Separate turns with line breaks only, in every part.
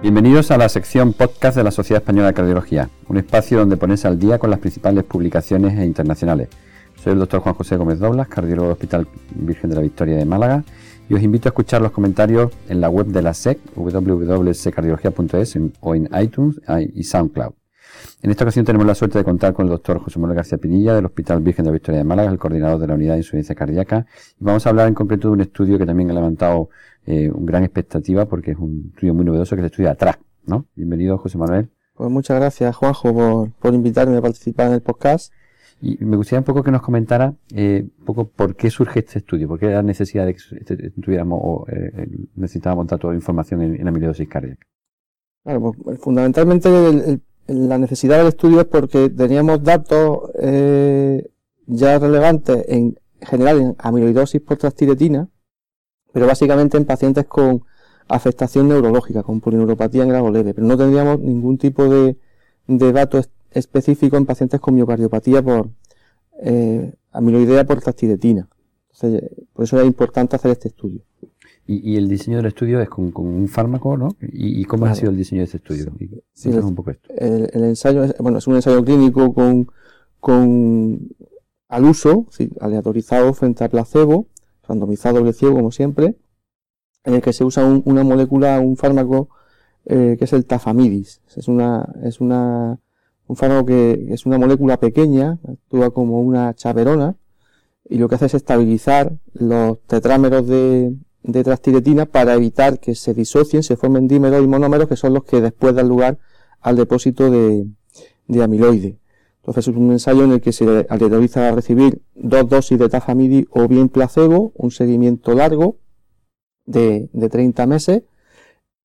Bienvenidos a la sección podcast de la Sociedad Española de Cardiología, un espacio donde ponerse al día con las principales publicaciones internacionales. Soy el doctor Juan José Gómez Doblas, cardiólogo del Hospital Virgen de la Victoria de Málaga, y os invito a escuchar los comentarios en la web de la SEC, www.secardiología.es o en iTunes y SoundCloud. En esta ocasión tenemos la suerte de contar con el doctor José Manuel García Pinilla del Hospital Virgen de la Victoria de Málaga, el coordinador de la unidad de insuficiencia cardíaca, y vamos a hablar en concreto de un estudio que también ha levantado eh, una gran expectativa porque es un estudio muy novedoso que se estudia atrás, ¿no? Bienvenido, José Manuel.
Pues muchas gracias, Juanjo, por, invitarme a participar en el podcast.
Y me gustaría un poco que nos comentara eh, un poco por qué surge este estudio, por qué la necesidad de que este, tuviéramos o eh, necesitábamos toda la información en, la amiloidosis cardíaca.
Claro, pues, fundamentalmente la necesidad del estudio es porque teníamos datos ya relevantes en general en amiloidosis por transtiretina, pero básicamente en pacientes con afectación neurológica, con polineuropatía en grado leve, pero no tendríamos ningún tipo de, de dato específico en pacientes con miocardiopatía por eh, amiloidea por tastidetina. por eso era importante hacer este estudio.
Y, el diseño del estudio es con, un fármaco, ¿no? ¿Y, cómo ha sido el diseño de este estudio?
Sí, un poco esto. El, ensayo es, bueno, es un ensayo clínico con, con al uso, aleatorizado frente a placebo, randomizado doble ciego como siempre, en el que se usa una molécula, un fármaco eh, que es el tafamidis. Es una, es una, un fármaco que es una molécula pequeña, actúa como una chaperona, y lo que hace es estabilizar los tetrámeros de, de trastiretina para evitar que se disocien, se formen dímeros y monómeros que son los que después dan lugar al depósito de, de amiloide. Entonces es un ensayo en el que se aleatoriza a recibir dos dosis de tafamidi o bien placebo, un seguimiento largo de, de 30 meses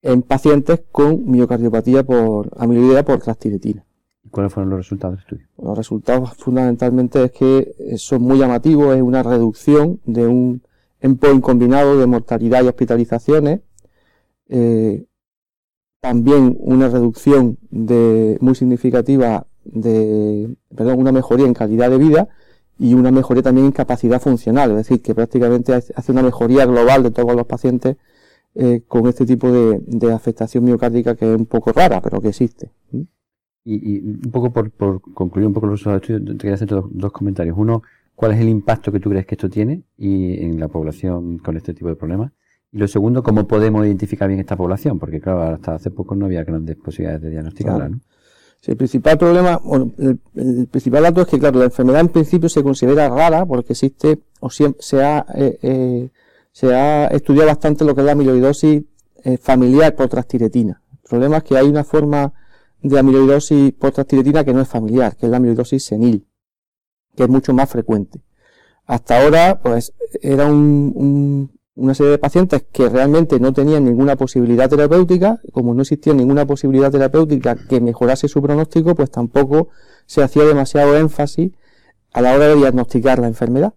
en pacientes con miocardiopatía por amiloidea por transtiretina.
¿Y cuáles fueron los resultados del estudio?
Los resultados fundamentalmente es que son muy llamativos, es una reducción de un endpoint combinado de mortalidad y hospitalizaciones, eh, también una reducción de, muy significativa de, perdón, una mejoría en calidad de vida y una mejoría también en capacidad funcional, es decir, que prácticamente hace una mejoría global de todos los pacientes eh, con este tipo de, afectación miocárdica que es un poco rara, pero que existe.
Y, un poco por, concluir un poco los resultados del estudio, te quería hacer dos, comentarios. Uno, ¿cuál es el impacto que tú crees que esto tiene y en la población con este tipo de problemas? Y lo segundo, ¿cómo podemos identificar bien esta población? Porque claro, hasta hace poco no había grandes posibilidades de diagnosticarla, ¿no?
El principal problema, bueno, el, principal dato es que, claro, la enfermedad en principio se considera rara porque existe, o se, ha, eh, eh, se ha estudiado bastante lo que es la amiloidosis eh, familiar por transtiretina. El problema es que hay una forma de amiloidosis por transtiretina que no es familiar, que es la amiloidosis senil, que es mucho más frecuente. Hasta ahora, pues, era un, una serie de pacientes que realmente no tenían ninguna posibilidad terapéutica, como no existía ninguna posibilidad terapéutica que mejorase su pronóstico, pues tampoco se hacía demasiado énfasis a la hora de diagnosticar la enfermedad.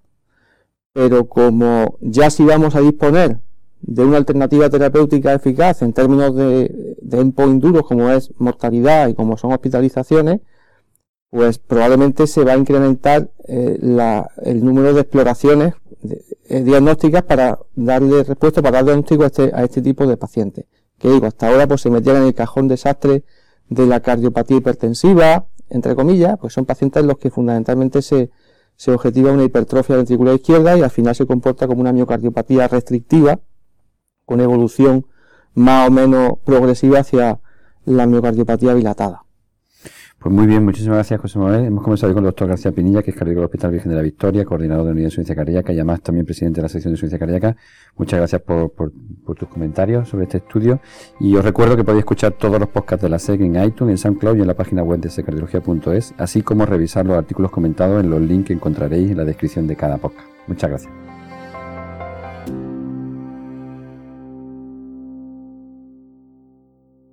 Pero como ya si vamos a disponer de una alternativa terapéutica eficaz en términos de, de endpoint duros como es mortalidad y como son hospitalizaciones, pues probablemente se va a incrementar eh, el número de exploraciones eh, diagnósticas para darle respuesta, para dar diagnóstico a este, a este tipo de pacientes. Que digo, hasta ahora pues se metían en el cajón desastre de la cardiopatía hipertensiva, entre comillas, pues son pacientes en los que fundamentalmente se, se objetiva una hipertrofia ventricular izquierda y al final se comporta como una miocardiopatía restrictiva con evolución más o menos progresiva hacia la miocardiopatía dilatada.
Pues muy bien, muchísimas gracias José Manuel. Hemos comenzado con el doctor García Pinilla, que es cardiólogo del Hospital Virgen de la Victoria, coordinador de la Unidad de Insuficiencia Cardíaca y además también presidente de la sección de Insuficiencia Cardíaca. Muchas gracias por, tus comentarios sobre este estudio y os recuerdo que podéis escuchar todos los podcasts de la SEC en iTunes, en SoundCloud y en la página web de secardiología.es, así como revisar los artículos comentados en los links que encontraréis en la descripción de cada podcast. Muchas gracias.